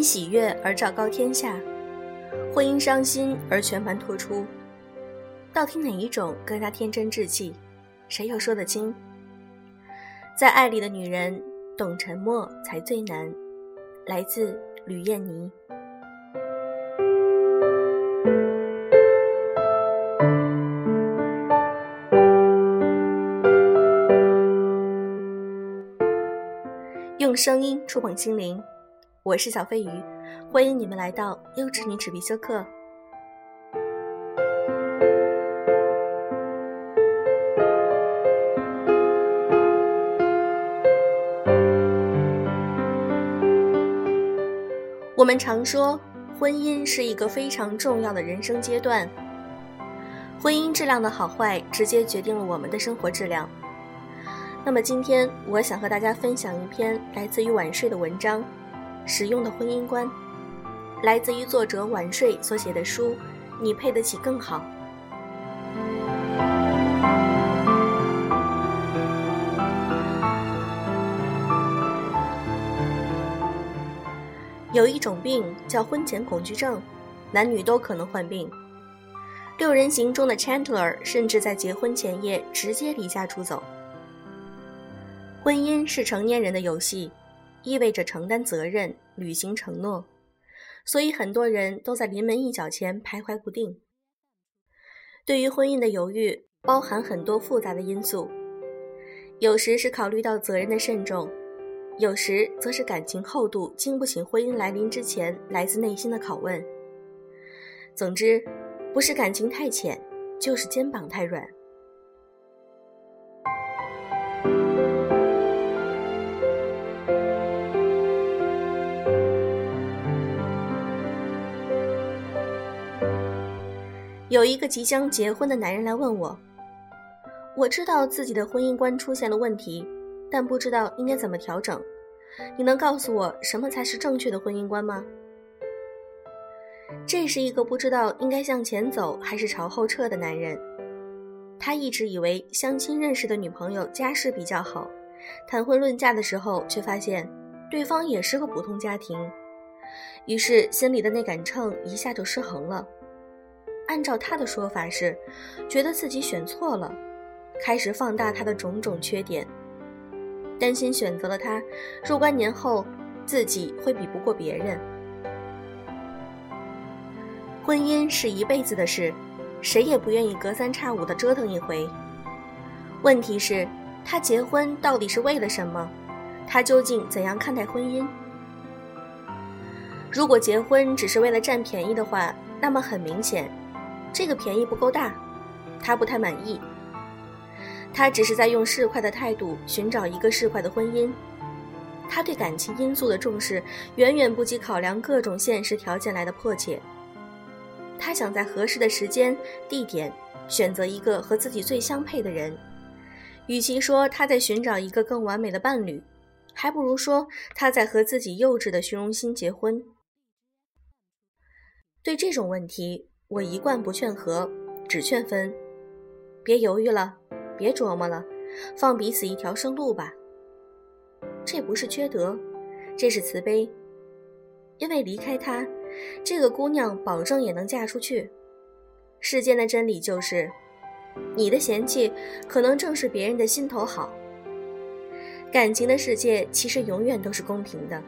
因喜悦而昭告天下，或因伤心而全盘托出。到底哪一种更加天真稚气？谁又说得清？在爱里的女人，懂沉默才最难。来自吕燕妮。用声音触碰心灵，我是小飞鱼，欢迎你们来到优质女子必修课。我们常说，婚姻是一个非常重要的人生阶段，婚姻质量的好坏，直接决定了我们的生活质量。那么今天，我想和大家分享一篇来自于晚睡的文章，《实用的婚姻观》，来自于作者晚睡所写的书《你配得起更好》。有一种病叫婚前恐惧症，男女都可能患病。六人行中的 Chandler 甚至在结婚前夜直接离家出走。婚姻是成年人的游戏，意味着承担责任、履行承诺，所以很多人都在临门一脚前徘徊不定。对于婚姻的犹豫，包含很多复杂的因素，有时是考虑到责任的慎重，有时则是感情厚度经不起婚姻来临之前来自内心的拷问。总之，不是感情太浅，就是肩膀太软。有一个即将结婚的男人来问我：“我知道自己的婚姻观出现了问题，但不知道应该怎么调整。你能告诉我什么才是正确的婚姻观吗？”这是一个不知道应该向前走还是朝后撤的男人。他一直以为相亲认识的女朋友家世比较好，谈婚论嫁的时候却发现对方也是个普通家庭，于是心里的那杆秤一下就失衡了。按照他的说法是，觉得自己选错了，开始放大他的种种缺点，担心选择了他，若干年后自己会比不过别人。婚姻是一辈子的事，谁也不愿意隔三差五的折腾一回。问题是，他结婚到底是为了什么？他究竟怎样看待婚姻？如果结婚只是为了占便宜的话，那么很明显。这个便宜不够大，他不太满意。他只是在用市侩的态度寻找一个市侩的婚姻。他对感情因素的重视远远不及考量各种现实条件来的迫切。他想在合适的时间、地点选择一个和自己最相配的人。与其说他在寻找一个更完美的伴侣，还不如说他在和自己幼稚的虚荣心结婚。对这种问题。我一贯不劝和，只劝分。别犹豫了，别琢磨了，放彼此一条生路吧。这不是缺德，这是慈悲。因为离开他，这个姑娘保证也能嫁出去。世间的真理就是，你的嫌弃可能正是别人的心头好。感情的世界其实永远都是公平的。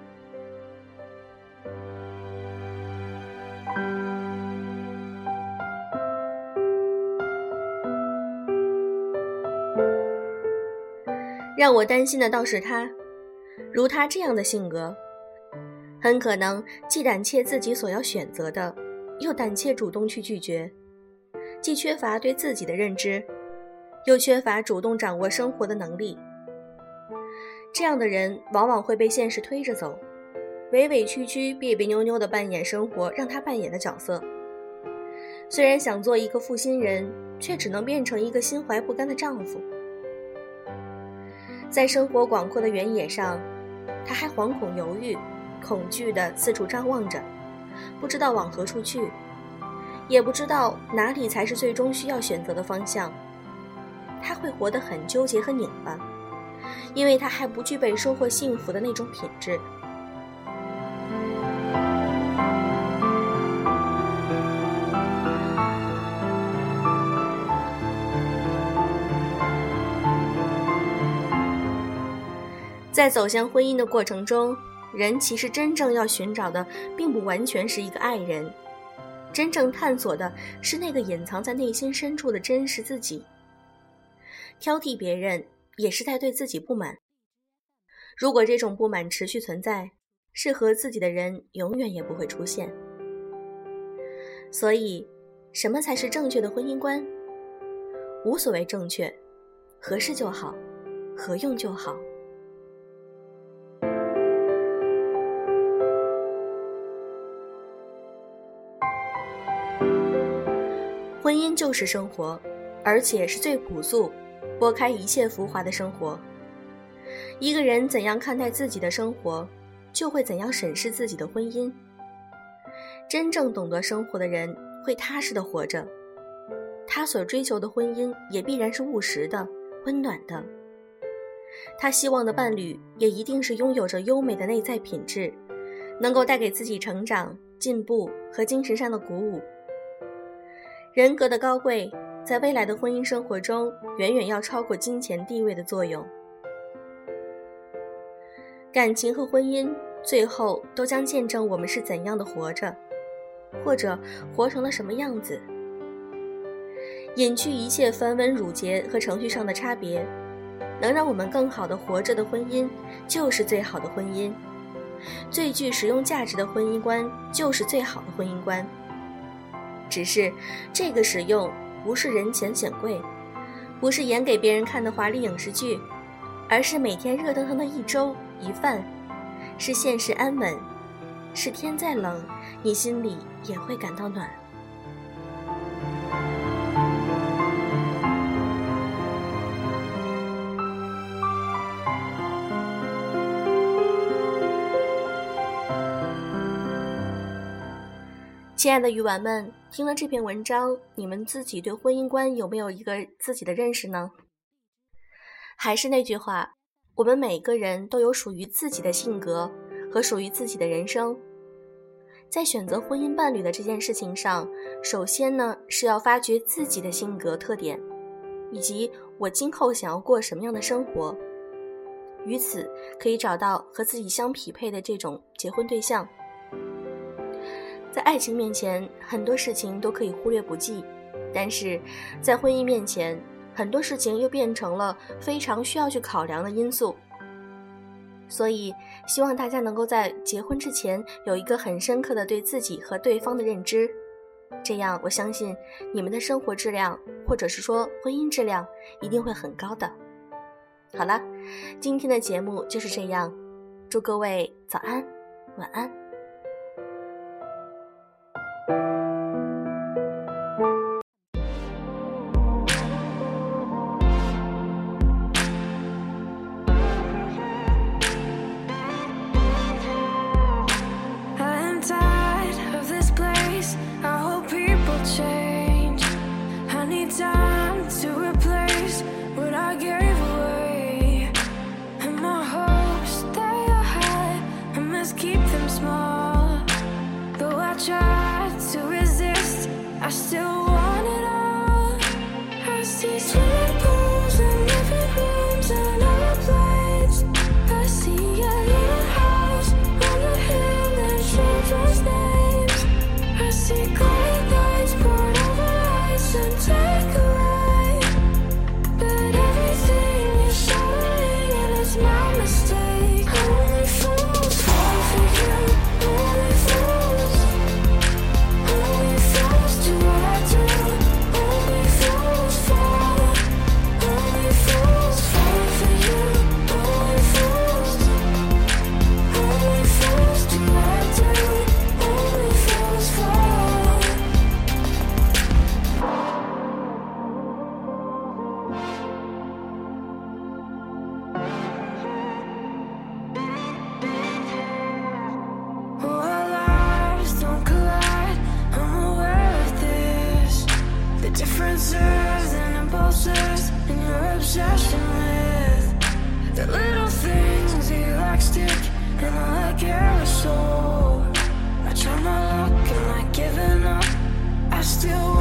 让我担心的倒是他，如他这样的性格，很可能既胆怯自己所要选择的，又胆怯主动去拒绝，既缺乏对自己的认知，又缺乏主动掌握生活的能力。这样的人往往会被现实推着走，委委屈屈、别别扭扭地扮演生活让他扮演的角色。虽然想做一个负心人，却只能变成一个心怀不甘的丈夫。在生活广阔的原野上，他还惶恐犹豫、恐惧地四处张望着，不知道往何处去，也不知道哪里才是最终需要选择的方向。他会活得很纠结和拧巴，因为他还不具备收获幸福的那种品质。在走向婚姻的过程中，人其实真正要寻找的，并不完全是一个爱人，真正探索的是那个隐藏在内心深处的真实自己。挑剔别人，也是在对自己不满。如果这种不满持续存在，适合自己的人永远也不会出现。所以，什么才是正确的婚姻观？无所谓正确，合适就好，合用就好。就是生活，而且是最朴素、拨开一切浮华的生活。一个人怎样看待自己的生活，就会怎样审视自己的婚姻。真正懂得生活的人，会踏实的活着。他所追求的婚姻，也必然是务实的、温暖的。他希望的伴侣，也一定是拥有着优美的内在品质，能够带给自己成长、进步和精神上的鼓舞。人格的高贵，在未来的婚姻生活中，远远要超过金钱地位的作用。感情和婚姻，最后都将见证我们是怎样的活着，或者活成了什么样子。隐去一切繁文缛节和程序上的差别，能让我们更好的活着的婚姻，就是最好的婚姻。最具实用价值的婚姻观，就是最好的婚姻观。只是这个使用，不是人前显贵，不是演给别人看的华丽影视剧，而是每天热腾腾的一粥。一饭，是现实安稳，是天再冷，你心里也会感到暖。亲爱的鱼丸们，听了这篇文章，你们自己对婚姻观有没有一个自己的认识呢？还是那句话。我们每个人都有属于自己的性格和属于自己的人生，在选择婚姻伴侣的这件事情上，首先呢是要发掘自己的性格特点，以及我今后想要过什么样的生活，于此可以找到和自己相匹配的这种结婚对象。在爱情面前，很多事情都可以忽略不计，但是在婚姻面前。很多事情又变成了非常需要去考量的因素，所以希望大家能够在结婚之前有一个很深刻的对自己和对方的认知，这样我相信你们的生活质量或者是说婚姻质量一定会很高的。好了，今天的节目就是这样，祝各位早安，晚安。time to replace what I gave away. And my hopes, they are high. I must keep them small. Though I try to resist, I still obsession with the little things he likes to, and I like aerosol. I try my luck, am I giving up? I still